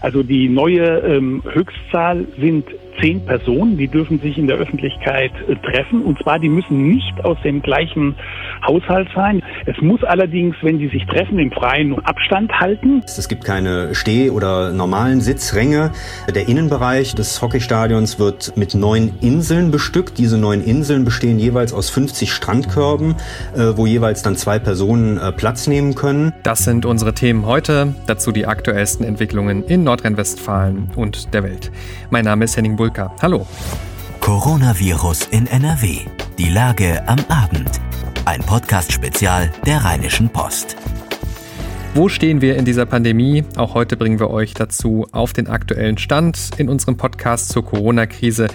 Also die neue ähm, Höchstzahl sind zehn Personen, die dürfen sich in der Öffentlichkeit äh, treffen. Und zwar, die müssen nicht aus dem gleichen Haushalt sein. Es muss allerdings, wenn die sich treffen, im Freien Abstand halten. Es gibt keine Steh- oder normalen Sitzränge. Der Innenbereich des Hockeystadions wird mit neun Inseln bestückt. Diese neun Inseln bestehen jeweils aus 50 Strandkörben, äh, wo jeweils dann zwei Personen äh, Platz nehmen können. Das sind unsere Themen heute. Dazu die aktuellsten Entwicklungen in Nordrhein-Westfalen und der Welt. Mein Name ist Henning Bulka. Hallo. Coronavirus in NRW. Die Lage am Abend. Ein Podcast-Spezial der Rheinischen Post. Wo stehen wir in dieser Pandemie? Auch heute bringen wir euch dazu auf den aktuellen Stand in unserem Podcast zur Corona-Krise.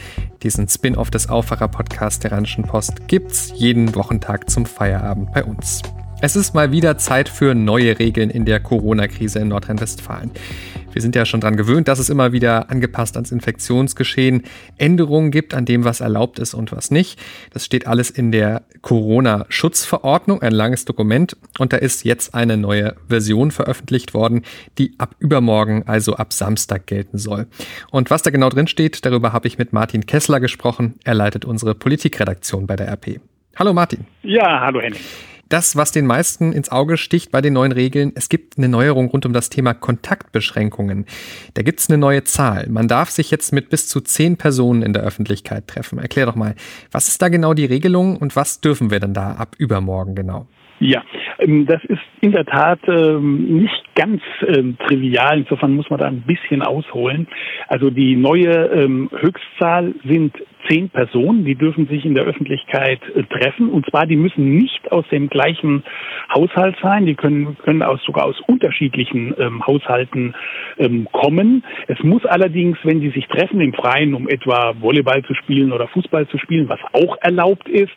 Diesen Spin-off des Aufwacher-Podcasts der Rheinischen Post gibt's jeden Wochentag zum Feierabend bei uns. Es ist mal wieder Zeit für neue Regeln in der Corona-Krise in Nordrhein-Westfalen. Wir sind ja schon daran gewöhnt, dass es immer wieder angepasst ans Infektionsgeschehen Änderungen gibt an dem, was erlaubt ist und was nicht. Das steht alles in der Corona-Schutzverordnung, ein langes Dokument. Und da ist jetzt eine neue Version veröffentlicht worden, die ab übermorgen, also ab Samstag gelten soll. Und was da genau drin steht, darüber habe ich mit Martin Kessler gesprochen. Er leitet unsere Politikredaktion bei der RP. Hallo Martin. Ja, hallo Henning das, was den meisten ins Auge sticht bei den neuen Regeln, es gibt eine Neuerung rund um das Thema Kontaktbeschränkungen. Da gibt es eine neue Zahl. Man darf sich jetzt mit bis zu zehn Personen in der Öffentlichkeit treffen. Erklär doch mal, was ist da genau die Regelung und was dürfen wir denn da ab übermorgen genau? Ja, ähm, das ist in der Tat ähm, nicht ganz ähm, trivial. Insofern muss man da ein bisschen ausholen. Also die neue Höchstzahl sind zehn Personen, die dürfen sich in der Öffentlichkeit äh, treffen. Und zwar, die müssen nicht aus dem gleichen Haushalt sein. Die können, können aus, sogar aus unterschiedlichen ähm, Haushalten ähm, kommen. Es muss allerdings, wenn die sich treffen im Freien, um etwa Volleyball zu spielen oder Fußball zu spielen, was auch erlaubt ist,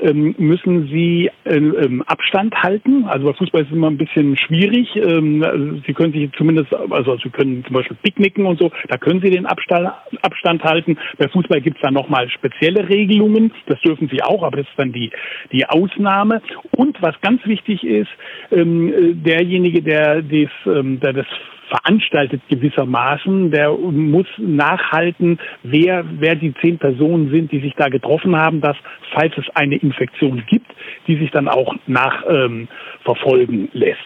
ähm, müssen sie äh, ähm, Abstand halten. Also bei Fußball ist es immer ein bisschen schwierig. Ähm, sie können sich zumindest, also sie können zum Beispiel picknicken und so, da können sie den Abstand, Abstand halten. Bei Fußball gibt es dann nochmal spezielle Regelungen. Das dürfen sie auch, aber das ist dann die, die Ausnahme. Und was ganz wichtig ist, ähm, derjenige, der, des, ähm, der das veranstaltet gewissermaßen. Der muss nachhalten, wer, wer die zehn Personen sind, die sich da getroffen haben, dass, falls es eine Infektion gibt, die sich dann auch nachverfolgen ähm, lässt.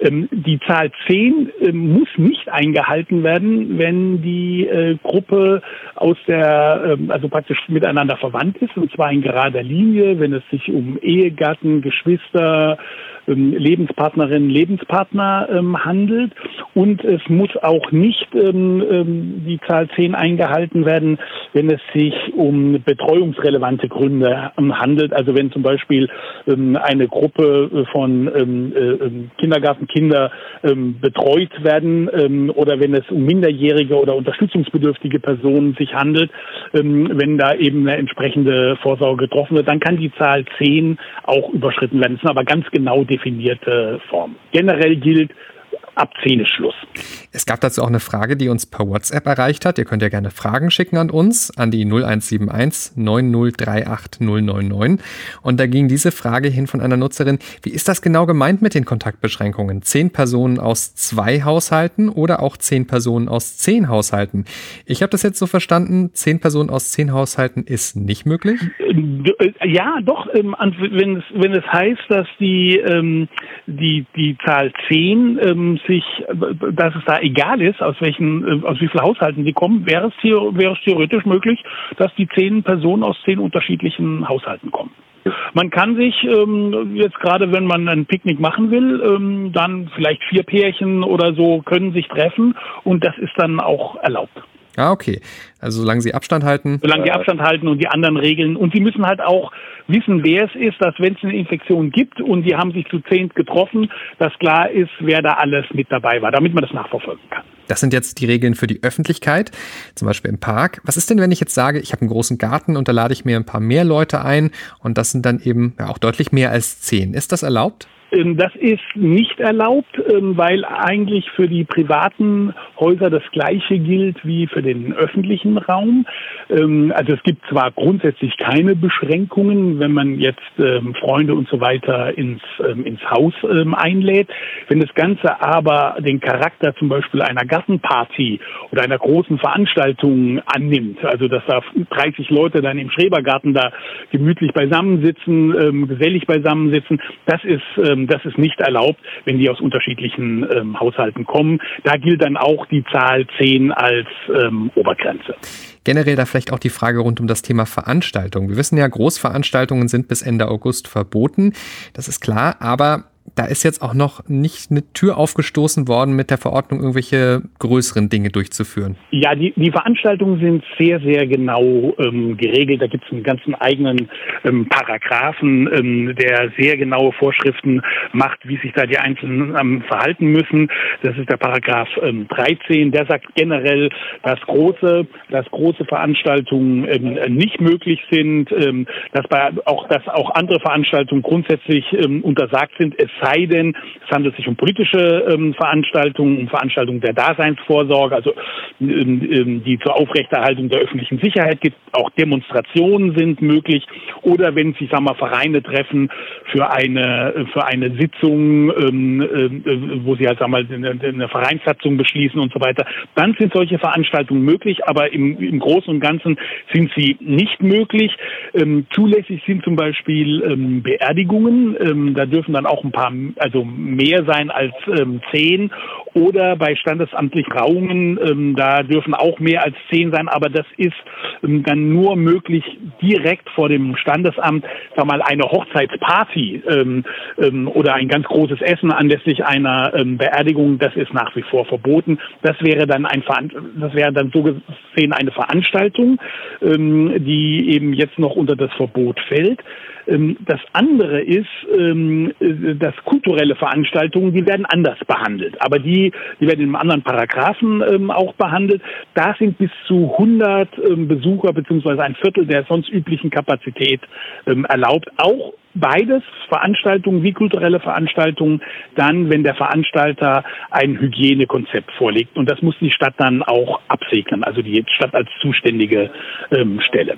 Ähm, die Zahl zehn äh, muss nicht eingehalten werden, wenn die äh, Gruppe aus der, äh, also praktisch miteinander verwandt ist, und zwar in gerader Linie, wenn es sich um Ehegatten, Geschwister, ähm, Lebenspartnerinnen, Lebenspartner ähm, handelt. Und es muss auch nicht ähm, ähm die Zahl 10 eingehalten werden, wenn es sich um betreuungsrelevante Gründe ähm, handelt. Also wenn zum Beispiel ähm, eine Gruppe von äh, Kindergartenkinder betreut werden oder wenn es um minderjährige oder unterstützungsbedürftige Personen sich handelt, wenn da eben eine entsprechende Vorsorge getroffen wird, dann kann die Zahl 10 auch überschritten werden. Das sind aber ganz genau definiert definierte Form. Generell gilt, ab 10 ist Schluss. Es gab dazu auch eine Frage, die uns per WhatsApp erreicht hat. Ihr könnt ja gerne Fragen schicken an uns, an die 0171 9038 099. Und da ging diese Frage hin von einer Nutzerin, wie ist das genau gemeint mit den Kontaktbeschränkungen? Zehn Personen aus zwei Haushalten oder auch zehn Personen aus zehn Haushalten? Ich habe das jetzt so verstanden, zehn Personen aus zehn Haushalten ist nicht möglich? Ja, doch, ähm, wenn es, wenn es heißt, dass die, ähm, die, die Zahl zehn ähm, sich, dass es da egal ist, aus welchen, äh, aus wie vielen Haushalten die kommen, wäre es, wäre es theoretisch möglich, dass die zehn Personen aus zehn unterschiedlichen Haushalten kommen. Man kann sich ähm, jetzt gerade, wenn man ein Picknick machen will, ähm, dann vielleicht vier Pärchen oder so können sich treffen und das ist dann auch erlaubt. Ah, okay. Also solange sie Abstand halten. Solange sie Abstand halten und die anderen Regeln. Und sie müssen halt auch wissen, wer es ist, dass wenn es eine Infektion gibt und die haben sich zu zehnt getroffen, dass klar ist, wer da alles mit dabei war, damit man das nachverfolgen kann. Das sind jetzt die Regeln für die Öffentlichkeit, zum Beispiel im Park. Was ist denn, wenn ich jetzt sage, ich habe einen großen Garten und da lade ich mir ein paar mehr Leute ein und das sind dann eben auch deutlich mehr als zehn? Ist das erlaubt? Ähm, das ist nicht erlaubt, ähm, weil eigentlich für die privaten Häuser das Gleiche gilt wie für den öffentlichen Raum. Ähm, also es gibt zwar grundsätzlich keine Beschränkungen, wenn man jetzt Freunde und so weiter ins, ins Haus einlädt. Wenn das Ganze aber den Charakter zum Beispiel einer Gartenparty oder einer großen Veranstaltung annimmt, also dass da 30 Leute dann im Schrebergarten da gemütlich beisammensitzen, gesellig beisammensitzen, das ist das ist nicht erlaubt, wenn die aus unterschiedlichen ähm, Haushalten kommen. Da gilt dann auch die Zahl 10 als ähm, Obergrenze. Generell da vielleicht auch die Frage rund um das Thema Veranstaltungen. Wir wissen ja, Großveranstaltungen sind bis Ende August verboten. Das ist klar, aber da ist jetzt auch noch nicht eine Tür aufgestoßen worden, mit der Verordnung irgendwelche größeren Dinge durchzuführen. Ja, die, die Veranstaltungen sind sehr, sehr genau ähm, geregelt. Da gibt es einen ganzen eigenen ähm, Paragraphen, ähm, der sehr genaue Vorschriften macht, wie sich da die Einzelnen ähm, verhalten müssen. Das ist der Paragraph 13. Ähm, der sagt generell, dass große, dass große Veranstaltungen ähm, nicht möglich sind, dass bei auch, dass auch andere Veranstaltungen grundsätzlich untersagt sind. Es sei denn, es handelt sich um politische ähm, Veranstaltungen, um Veranstaltungen der Daseinsvorsorge, also ähm, ähm, die zur Aufrechterhaltung der öffentlichen Sicherheit gibt. Auch Demonstrationen sind möglich oder wenn sich, sagen wir, Vereine treffen für eine für eine Sitzung, ähm, äh, wo sie halt, sagen wir, eine, eine Vereinssatzung beschließen und so weiter, dann sind solche Veranstaltungen möglich, aber im, im Großen und Ganzen sind sie nicht möglich. Ähm, zulässig sind zum Beispiel ähm, Beerdigungen. Ähm, da dürfen dann auch ein paar also mehr sein als ähm, zehn oder bei standesamtlichen Trauungen, ähm, da dürfen auch mehr als zehn sein, aber das ist ähm, dann nur möglich direkt vor dem Standesamt, sag mal, eine Hochzeitsparty ähm, ähm, oder ein ganz großes Essen anlässlich einer ähm, Beerdigung, das ist nach wie vor verboten. Das wäre dann ein das wäre dann so gesehen eine Veranstaltung, ähm, die eben jetzt noch unter das Verbot fällt. Ähm, das andere ist, ähm, äh, dass kulturelle Veranstaltungen, die werden anders behandelt. Aber die, die werden in einem anderen Paragraphen ähm, auch behandelt. Da sind bis zu 100 Besucher beziehungsweise ein Viertel der sonst üblichen Kapazität erlaubt. Auch beides, Veranstaltungen wie kulturelle Veranstaltungen, dann, wenn der Veranstalter ein Hygienekonzept vorlegt. Und das muss die Stadt dann auch absegnen, also die Stadt als zuständige ähm, Stelle.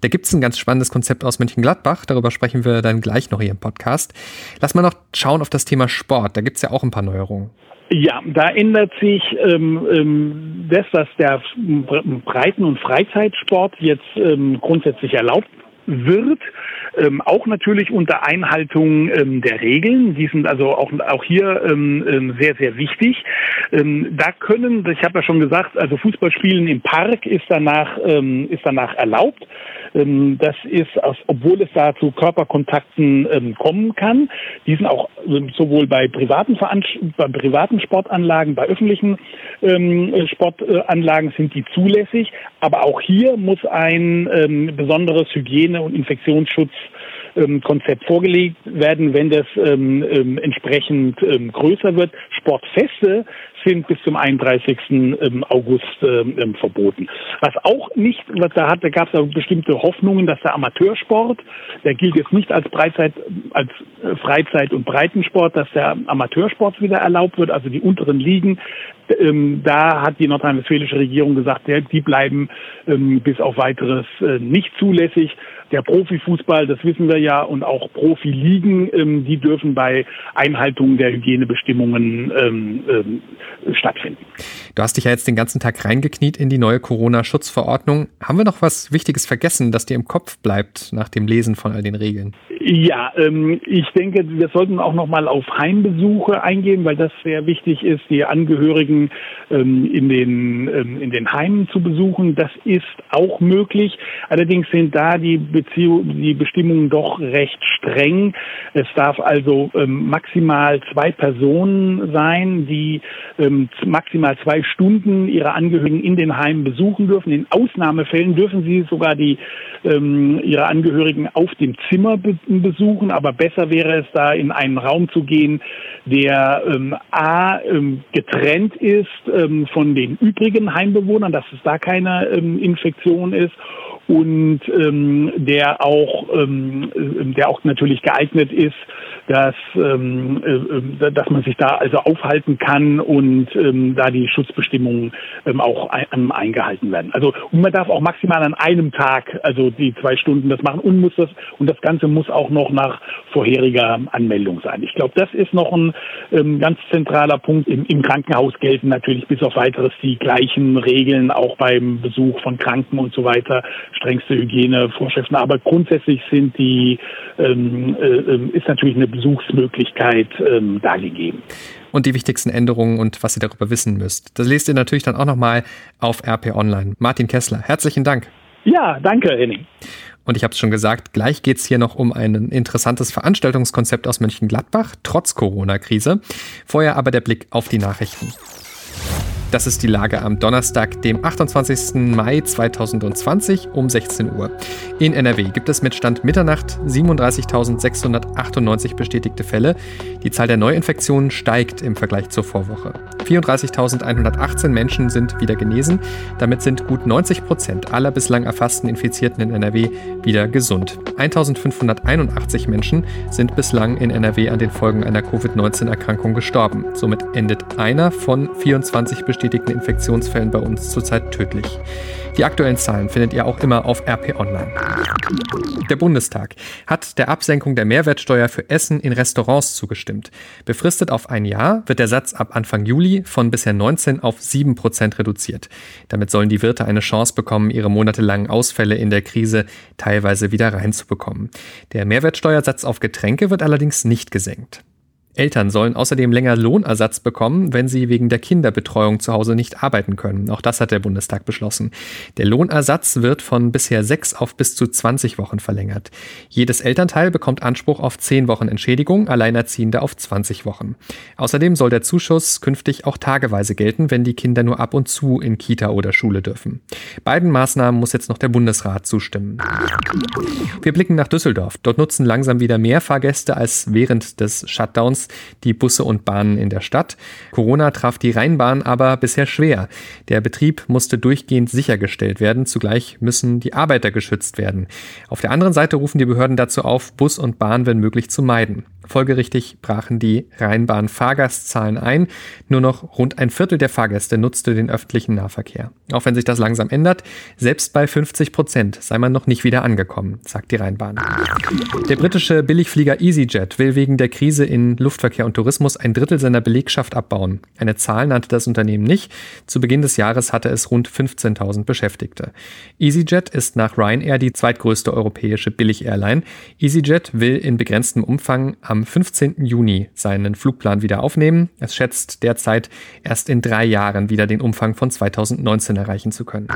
Da gibt es ein ganz spannendes Konzept aus Mönchengladbach, darüber sprechen wir dann gleich noch hier im Podcast. Lass mal noch schauen auf das Thema Sport, da gibt es ja auch ein paar Neuerungen. Ja, da ändert sich ähm, ähm, das, was der Breiten- und Freizeitsport jetzt ähm, grundsätzlich erlaubt wird, ähm, auch natürlich unter Einhaltung ähm, der Regeln. Die sind also auch, auch hier ähm, ähm sehr, sehr wichtig. Ähm, da können, ich habe ja schon gesagt, also Fußballspielen im Park ist danach, ähm, ist danach erlaubt. Ähm, das ist, obwohl es da zu Körperkontakten ähm, kommen kann. Die sind auch ähm, sowohl bei privaten, bei privaten Sportanlagen, bei öffentlichen Sportanlagen sind die zulässig. Aber auch hier muss ein besonderes Hygiene- und Infektionsschutz Konzept vorgelegt werden, wenn das ähm, entsprechend ähm, größer wird. Sportfeste sind bis zum 31. Ähm, August ähm, ähm, verboten. Was auch nicht, was da hat, da gab es bestimmte Hoffnungen, dass der Amateursport, der gilt jetzt nicht als Freizeit, als äh, Freizeit- und Breitensport, dass der Amateursport wieder erlaubt wird, also die unteren Ligen. Da hat die nordrhein-westfälische Regierung gesagt, die bleiben bis auf weiteres äh, nicht zulässig. Der Profifußball, das wissen wir ja, und auch Profiligen, ähm, die dürfen bei Einhaltung der Hygienebestimmungen ähm, ähm, stattfinden. Du hast dich ja jetzt den ganzen Tag reingekniet in die neue Corona-Schutzverordnung. Haben wir noch was Wichtiges vergessen, das dir im Kopf bleibt nach dem Lesen von all den Regeln? Ja, ähm, ich denke, wir sollten auch noch mal auf Heimbesuche eingehen, weil das sehr wichtig ist, die Angehörigen ähm, in den ähm, in den Heimen zu besuchen. Das ist auch möglich. Allerdings sind da die Beziehung, die Bestimmungen doch recht streng. Es darf also ähm, maximal zwei Personen sein, die ähm, maximal zwei Stunden ihre Angehörigen in den Heimen besuchen dürfen. In Ausnahmefällen dürfen sie sogar die ähm, ihre Angehörigen auf dem Zimmer be besuchen, aber besser wäre es da in einen Raum zu gehen, der ähm, a ähm, getrennt ist ähm, von den übrigen Heimbewohnern, dass es da keine ähm, Infektion ist und ähm, der auch ähm, der auch natürlich geeignet ist, dass ähm, äh, dass man sich da also aufhalten kann und ähm, da die Schutzbestimmungen ähm, auch ein, eingehalten werden. Also und man darf auch maximal an einem Tag also die zwei Stunden das machen und muss das und das Ganze muss auch noch nach vorheriger Anmeldung sein. Ich glaube, das ist noch ein ähm, ganz zentraler Punkt. Im, Im Krankenhaus gelten natürlich bis auf weiteres die gleichen Regeln auch beim Besuch von Kranken und so weiter, strengste Hygienevorschriften. Aber grundsätzlich sind die ähm, äh, ähm, ist natürlich eine Besuchsmöglichkeit ähm, da gegeben und die wichtigsten Änderungen und was ihr darüber wissen müsst. Das lest ihr natürlich dann auch nochmal auf RP Online. Martin Kessler, herzlichen Dank. Ja, danke, Henning. Und ich habe es schon gesagt, gleich geht es hier noch um ein interessantes Veranstaltungskonzept aus Mönchengladbach, trotz Corona-Krise. Vorher aber der Blick auf die Nachrichten. Das ist die Lage am Donnerstag, dem 28. Mai 2020 um 16 Uhr. In NRW gibt es mit Stand Mitternacht 37.698 bestätigte Fälle. Die Zahl der Neuinfektionen steigt im Vergleich zur Vorwoche. 34.118 Menschen sind wieder genesen. Damit sind gut 90 Prozent aller bislang erfassten Infizierten in NRW wieder gesund. 1.581 Menschen sind bislang in NRW an den Folgen einer Covid-19-Erkrankung gestorben. Somit endet einer von 24 bestätigten bestätigten Infektionsfällen bei uns zurzeit tödlich. Die aktuellen Zahlen findet ihr auch immer auf RP Online. Der Bundestag hat der Absenkung der Mehrwertsteuer für Essen in Restaurants zugestimmt. Befristet auf ein Jahr wird der Satz ab Anfang Juli von bisher 19 auf 7 Prozent reduziert. Damit sollen die Wirte eine Chance bekommen, ihre monatelangen Ausfälle in der Krise teilweise wieder reinzubekommen. Der Mehrwertsteuersatz auf Getränke wird allerdings nicht gesenkt. Eltern sollen außerdem länger Lohnersatz bekommen, wenn sie wegen der Kinderbetreuung zu Hause nicht arbeiten können. Auch das hat der Bundestag beschlossen. Der Lohnersatz wird von bisher sechs auf bis zu 20 Wochen verlängert. Jedes Elternteil bekommt Anspruch auf zehn Wochen Entschädigung, Alleinerziehende auf 20 Wochen. Außerdem soll der Zuschuss künftig auch tageweise gelten, wenn die Kinder nur ab und zu in Kita oder Schule dürfen. Beiden Maßnahmen muss jetzt noch der Bundesrat zustimmen. Wir blicken nach Düsseldorf. Dort nutzen langsam wieder mehr Fahrgäste als während des Shutdowns Tages die Busse und Bahnen in der Stadt. Corona traf die Rheinbahn aber bisher schwer. Der Betrieb musste durchgehend sichergestellt werden. Zugleich müssen die Arbeiter geschützt werden. Auf der anderen Seite rufen die Behörden dazu auf, Bus und Bahn wenn möglich zu meiden. Folgerichtig brachen die Rheinbahn-Fahrgastzahlen ein. Nur noch rund ein Viertel der Fahrgäste nutzte den öffentlichen Nahverkehr. Auch wenn sich das langsam ändert, selbst bei 50 Prozent sei man noch nicht wieder angekommen, sagt die Rheinbahn. Der britische Billigflieger EasyJet will wegen der Krise in Luftverkehr und Tourismus ein Drittel seiner Belegschaft abbauen. Eine Zahl nannte das Unternehmen nicht. Zu Beginn des Jahres hatte es rund 15.000 Beschäftigte. EasyJet ist nach Ryanair die zweitgrößte europäische Billig-Airline. EasyJet will in begrenztem Umfang am am 15. Juni seinen Flugplan wieder aufnehmen. Es schätzt derzeit erst in drei Jahren wieder den Umfang von 2019 erreichen zu können.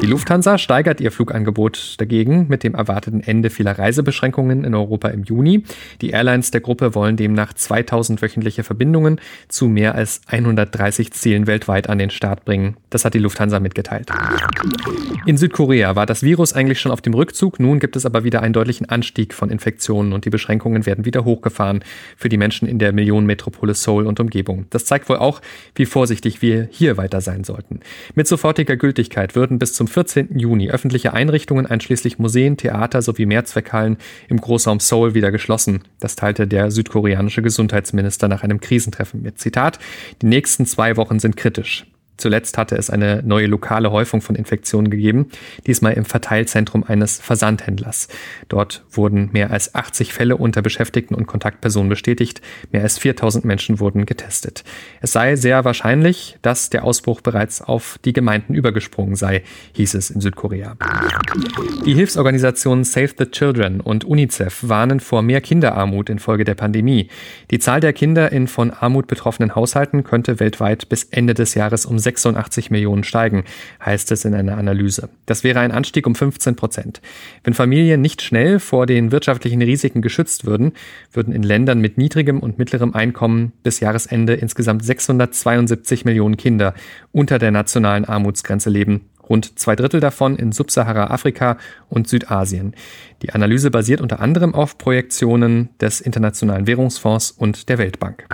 Die Lufthansa steigert ihr Flugangebot dagegen mit dem erwarteten Ende vieler Reisebeschränkungen in Europa im Juni. Die Airlines der Gruppe wollen demnach 2000 wöchentliche Verbindungen zu mehr als 130 Zielen weltweit an den Start bringen. Das hat die Lufthansa mitgeteilt. In Südkorea war das Virus eigentlich schon auf dem Rückzug. Nun gibt es aber wieder einen deutlichen Anstieg von Infektionen und die Beschränkungen werden wieder hochgefahren für die Menschen in der Millionenmetropole Seoul und Umgebung. Das zeigt wohl auch, wie vorsichtig wir hier weiter sein sollten. Mit sofortiger Gültigkeit würden bis zum 14. Juni öffentliche Einrichtungen einschließlich Museen, Theater sowie Mehrzweckhallen im Großraum Seoul wieder geschlossen. Das teilte der südkoreanische Gesundheitsminister nach einem Krisentreffen mit. Zitat, die nächsten zwei Wochen sind kritisch. Zuletzt hatte es eine neue lokale Häufung von Infektionen gegeben, diesmal im Verteilzentrum eines Versandhändlers. Dort wurden mehr als 80 Fälle unter Beschäftigten und Kontaktpersonen bestätigt, mehr als 4000 Menschen wurden getestet. Es sei sehr wahrscheinlich, dass der Ausbruch bereits auf die Gemeinden übergesprungen sei, hieß es in Südkorea. Die Hilfsorganisationen Save the Children und UNICEF warnen vor mehr Kinderarmut infolge der Pandemie. Die Zahl der Kinder in von Armut betroffenen Haushalten könnte weltweit bis Ende des Jahres um 86 Millionen steigen, heißt es in einer Analyse. Das wäre ein Anstieg um 15 Prozent. Wenn Familien nicht schnell vor den wirtschaftlichen Risiken geschützt würden, würden in Ländern mit niedrigem und mittlerem Einkommen bis Jahresende insgesamt 672 Millionen Kinder unter der nationalen Armutsgrenze leben, rund zwei Drittel davon in Subsahara-Afrika und Südasien. Die Analyse basiert unter anderem auf Projektionen des Internationalen Währungsfonds und der Weltbank.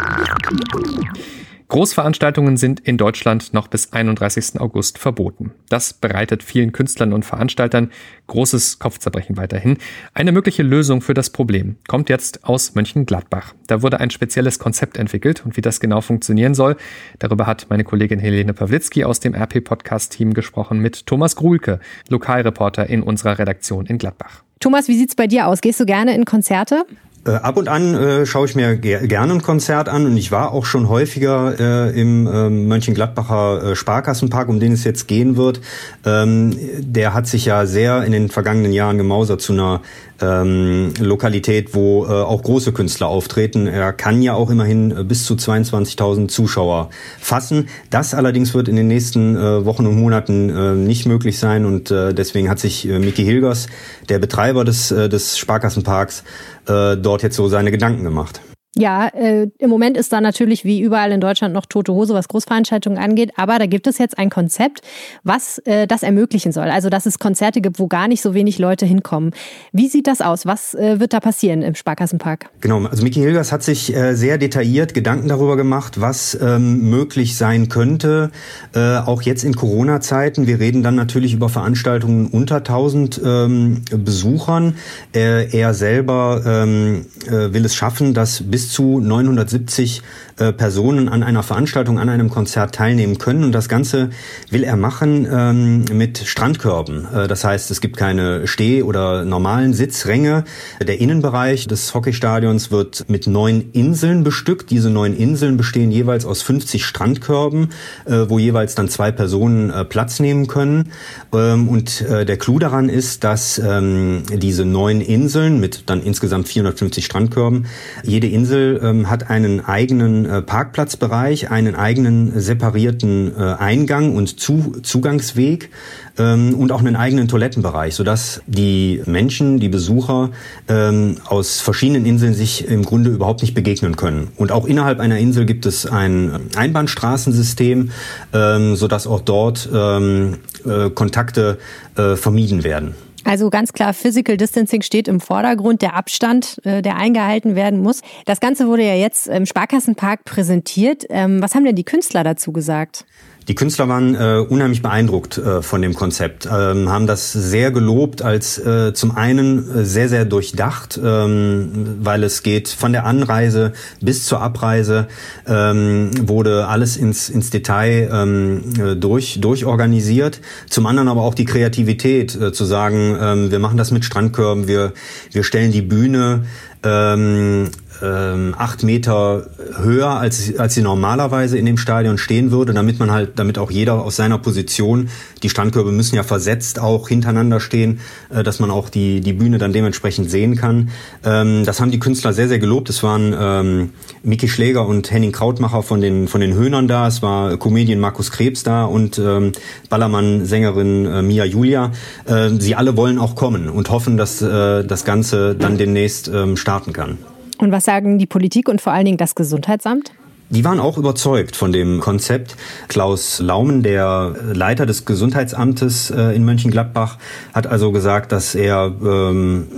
Großveranstaltungen sind in Deutschland noch bis 31. August verboten. Das bereitet vielen Künstlern und Veranstaltern großes Kopfzerbrechen weiterhin. Eine mögliche Lösung für das Problem kommt jetzt aus Mönchengladbach. Da wurde ein spezielles Konzept entwickelt und wie das genau funktionieren soll, darüber hat meine Kollegin Helene Pawlitzki aus dem RP-Podcast-Team gesprochen mit Thomas Gruhlke, Lokalreporter in unserer Redaktion in Gladbach. Thomas, wie sieht's bei dir aus? Gehst du gerne in Konzerte? Äh, ab und an äh, schaue ich mir ger gerne ein Konzert an und ich war auch schon häufiger äh, im äh, Mönchengladbacher äh, Sparkassenpark, um den es jetzt gehen wird. Ähm, der hat sich ja sehr in den vergangenen Jahren gemausert zu einer ähm, Lokalität, wo äh, auch große Künstler auftreten. Er kann ja auch immerhin äh, bis zu 22.000 Zuschauer fassen. Das allerdings wird in den nächsten äh, Wochen und Monaten äh, nicht möglich sein und äh, deswegen hat sich äh, Mickey Hilgers, der Betreiber des, äh, des Sparkassenparks, äh, dort jetzt so seine Gedanken gemacht. Ja, äh, im Moment ist da natürlich wie überall in Deutschland noch tote Hose, was Großveranstaltungen angeht. Aber da gibt es jetzt ein Konzept, was äh, das ermöglichen soll. Also, dass es Konzerte gibt, wo gar nicht so wenig Leute hinkommen. Wie sieht das aus? Was äh, wird da passieren im Sparkassenpark? Genau, also Miki Hilgers hat sich äh, sehr detailliert Gedanken darüber gemacht, was ähm, möglich sein könnte, äh, auch jetzt in Corona-Zeiten. Wir reden dann natürlich über Veranstaltungen unter 1000 ähm, Besuchern. Äh, er selber ähm, äh, will es schaffen, dass bis zu 970 äh, Personen an einer Veranstaltung, an einem Konzert teilnehmen können. Und das Ganze will er machen ähm, mit Strandkörben. Äh, das heißt, es gibt keine Steh- oder normalen Sitzränge. Der Innenbereich des Hockeystadions wird mit neun Inseln bestückt. Diese neun Inseln bestehen jeweils aus 50 Strandkörben, äh, wo jeweils dann zwei Personen äh, Platz nehmen können. Ähm, und äh, der Clou daran ist, dass ähm, diese neun Inseln mit dann insgesamt 450 Strandkörben, jede Insel Insel ähm, hat einen eigenen äh, Parkplatzbereich, einen eigenen separierten äh, Eingang und Zu Zugangsweg ähm, und auch einen eigenen Toilettenbereich, sodass die Menschen, die Besucher ähm, aus verschiedenen Inseln sich im Grunde überhaupt nicht begegnen können. Und auch innerhalb einer Insel gibt es ein Einbahnstraßensystem, ähm, sodass auch dort ähm, äh, Kontakte äh, vermieden werden. Also ganz klar, Physical Distancing steht im Vordergrund, der Abstand, äh, der eingehalten werden muss. Das Ganze wurde ja jetzt im Sparkassenpark präsentiert. Ähm, was haben denn die Künstler dazu gesagt? Die Künstler waren äh, unheimlich beeindruckt äh, von dem Konzept, ähm, haben das sehr gelobt als äh, zum einen äh, sehr, sehr durchdacht, ähm, weil es geht von der Anreise bis zur Abreise, ähm, wurde alles ins, ins Detail ähm, äh, durch, durchorganisiert. Zum anderen aber auch die Kreativität, äh, zu sagen, ähm, wir machen das mit Strandkörben, wir, wir stellen die Bühne ähm, ähm, acht Meter höher, als, als sie normalerweise in dem Stadion stehen würde, damit man halt, damit auch jeder aus seiner Position, die Strandkörbe müssen ja versetzt auch hintereinander stehen, äh, dass man auch die, die Bühne dann dementsprechend sehen kann. Ähm, das haben die Künstler sehr, sehr gelobt. Es waren ähm, Miki Schläger und Henning Krautmacher von den, von den Höhnern da, es war Comedian Markus Krebs da und ähm, Ballermann-Sängerin äh, Mia Julia. Äh, sie alle wollen auch kommen und hoffen, dass äh, das Ganze dann demnächst ähm, starten kann. Und was sagen die Politik und vor allen Dingen das Gesundheitsamt? Die waren auch überzeugt von dem Konzept. Klaus Laumen, der Leiter des Gesundheitsamtes äh, in Mönchengladbach, hat also gesagt, dass er ähm,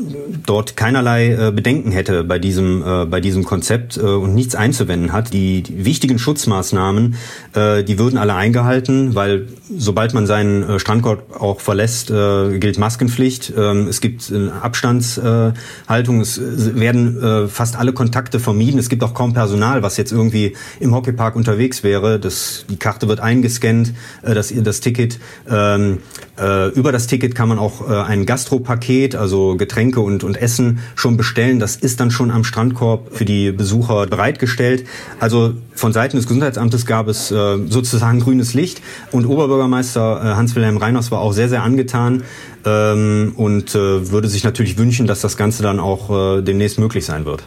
dort keinerlei äh, Bedenken hätte bei diesem, äh, bei diesem Konzept äh, und nichts einzuwenden hat. Die, die wichtigen Schutzmaßnahmen, äh, die würden alle eingehalten, weil sobald man seinen Strandkorb auch verlässt, gilt Maskenpflicht. Ähm, es gibt äh, Abstandshaltung. Es werden fast alle Kontakte vermieden. Es gibt auch kaum Personal, was jetzt irgendwie im Hockeypark unterwegs wäre. Das, die Karte wird eingescannt, äh, das, das Ticket. Ähm, äh, über das Ticket kann man auch äh, ein Gastropaket, also Getränke und, und Essen schon bestellen. Das ist dann schon am Strandkorb für die Besucher bereitgestellt. Also von Seiten des Gesundheitsamtes gab es äh, sozusagen grünes Licht und Oberbürgermeister äh, Hans-Wilhelm Reiners war auch sehr, sehr angetan ähm, und äh, würde sich natürlich wünschen, dass das Ganze dann auch äh, demnächst möglich sein wird.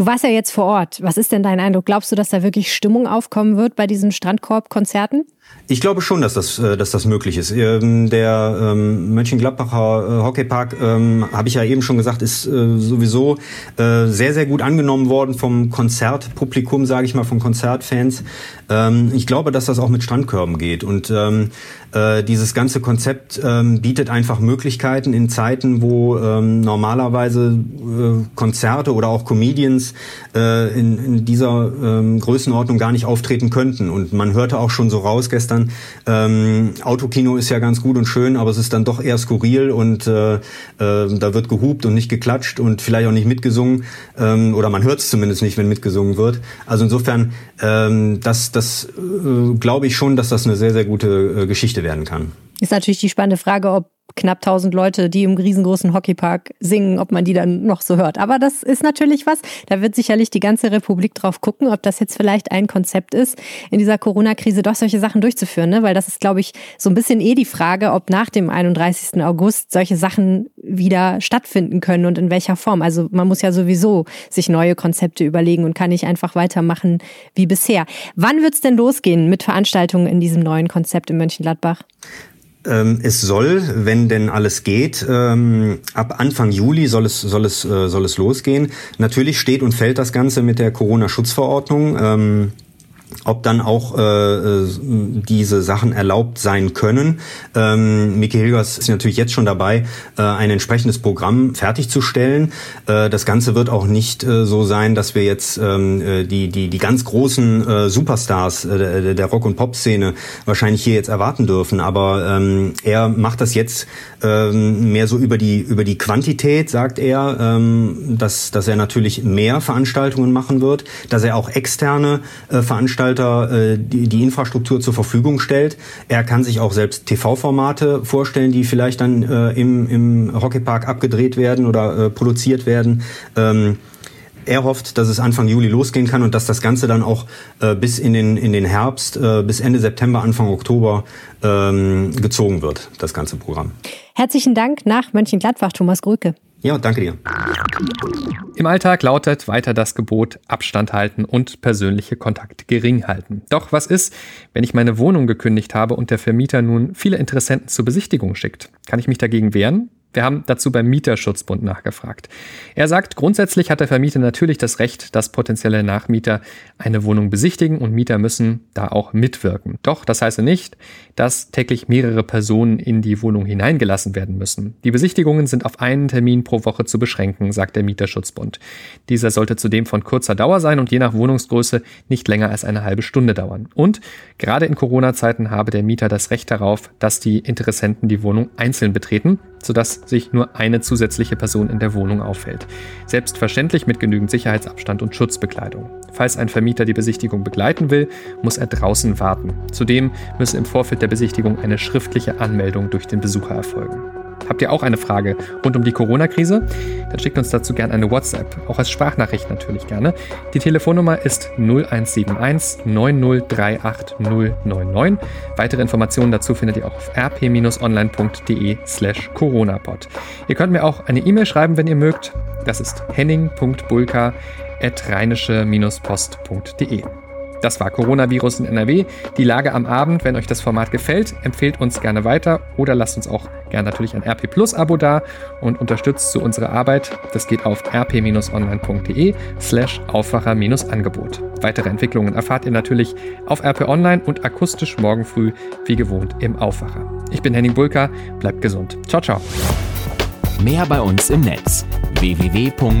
Du warst ja jetzt vor Ort. Was ist denn dein Eindruck? Glaubst du, dass da wirklich Stimmung aufkommen wird bei diesen Strandkorb-Konzerten? Ich glaube schon, dass das, äh, dass das möglich ist. Ähm, der ähm, Mönchengladbacher äh, Hockeypark, ähm, habe ich ja eben schon gesagt, ist äh, sowieso sehr, sehr gut angenommen worden vom Konzertpublikum, sage ich mal, von Konzertfans. Ich glaube, dass das auch mit Strandkörben geht. Und dieses ganze Konzept bietet einfach Möglichkeiten in Zeiten, wo normalerweise Konzerte oder auch Comedians in, dieser Größenordnung gar nicht auftreten könnten. Und man hörte auch schon so raus gestern, ähm, Autokino ist ja ganz gut und schön, aber es ist dann doch eher skurril und äh, äh, da wird gehupt und nicht geklatscht und vielleicht auch nicht mitgesungen ähm, oder man hört es zumindest nicht, wenn mitgesungen wird. Also insofern, ähm, das, das äh, glaube ich schon, dass das eine sehr, sehr gute äh, Geschichte werden kann. Ist natürlich die spannende Frage, ob knapp 1000 Leute, die im riesengroßen Hockeypark singen, ob man die dann noch so hört. Aber das ist natürlich was. Da wird sicherlich die ganze Republik drauf gucken, ob das jetzt vielleicht ein Konzept ist, in dieser Corona-Krise doch solche Sachen durchzuführen. Ne? Weil das ist, glaube ich, so ein bisschen eh die Frage, ob nach dem 31. August solche Sachen wieder stattfinden können und in welcher Form. Also man muss ja sowieso sich neue Konzepte überlegen und kann nicht einfach weitermachen wie bisher. Wann wird es denn losgehen mit Veranstaltungen in diesem neuen Konzept in Mönchengladbach? Ähm, es soll, wenn denn alles geht, ähm, ab Anfang Juli soll es, soll es, äh, soll es losgehen. Natürlich steht und fällt das Ganze mit der Corona-Schutzverordnung. Ob dann auch äh, äh, diese Sachen erlaubt sein können. Ähm, Miki Hilgers ist natürlich jetzt schon dabei, äh, ein entsprechendes Programm fertigzustellen. Äh, das Ganze wird auch nicht äh, so sein, dass wir jetzt ähm, äh, die, die, die ganz großen äh, Superstars äh, der Rock- und Pop-Szene wahrscheinlich hier jetzt erwarten dürfen. Aber ähm, er macht das jetzt ähm, mehr so über die, über die Quantität, sagt er, ähm, dass, dass er natürlich mehr Veranstaltungen machen wird, dass er auch externe äh, Veranstalter äh, die, die Infrastruktur zur Verfügung stellt. Er kann sich auch selbst TV-Formate vorstellen, die vielleicht dann äh, im, im Hockeypark abgedreht werden oder äh, produziert werden. Ähm, er hofft, dass es Anfang Juli losgehen kann und dass das Ganze dann auch äh, bis in den, in den Herbst, äh, bis Ende September, Anfang Oktober ähm, gezogen wird, das ganze Programm. Herzlichen Dank nach Mönchengladbach, Thomas Gröke. Ja, danke dir. Im Alltag lautet weiter das Gebot Abstand halten und persönliche Kontakte gering halten. Doch was ist, wenn ich meine Wohnung gekündigt habe und der Vermieter nun viele Interessenten zur Besichtigung schickt? Kann ich mich dagegen wehren? Wir haben dazu beim Mieterschutzbund nachgefragt. Er sagt, grundsätzlich hat der Vermieter natürlich das Recht, dass potenzielle Nachmieter eine Wohnung besichtigen und Mieter müssen da auch mitwirken. Doch das heißt nicht, dass täglich mehrere Personen in die Wohnung hineingelassen werden müssen. Die Besichtigungen sind auf einen Termin pro Woche zu beschränken, sagt der Mieterschutzbund. Dieser sollte zudem von kurzer Dauer sein und je nach Wohnungsgröße nicht länger als eine halbe Stunde dauern. Und gerade in Corona-Zeiten habe der Mieter das Recht darauf, dass die Interessenten die Wohnung einzeln betreten, sodass sich nur eine zusätzliche Person in der Wohnung auffällt. Selbstverständlich mit genügend Sicherheitsabstand und Schutzbekleidung. Falls ein Vermieter die Besichtigung begleiten will, muss er draußen warten. Zudem müsse im Vorfeld der Besichtigung eine schriftliche Anmeldung durch den Besucher erfolgen. Habt ihr auch eine Frage rund um die Corona-Krise? Dann schickt uns dazu gerne eine WhatsApp, auch als Sprachnachricht natürlich gerne. Die Telefonnummer ist 0171 9038 099. Weitere Informationen dazu findet ihr auch auf rp-online.de slash coronapod. Ihr könnt mir auch eine E-Mail schreiben, wenn ihr mögt. Das ist henning.bulka.rheinische-post.de. Das war Coronavirus in NRW. Die Lage am Abend. Wenn euch das Format gefällt, empfehlt uns gerne weiter oder lasst uns auch gerne natürlich ein RP Plus Abo da und unterstützt so unsere Arbeit. Das geht auf rp-online.de slash Aufwacher-Angebot. Weitere Entwicklungen erfahrt ihr natürlich auf RP Online und akustisch morgen früh wie gewohnt im Aufwacher. Ich bin Henning Bulka. Bleibt gesund. Ciao, ciao. Mehr bei uns im Netz www.rp-online.de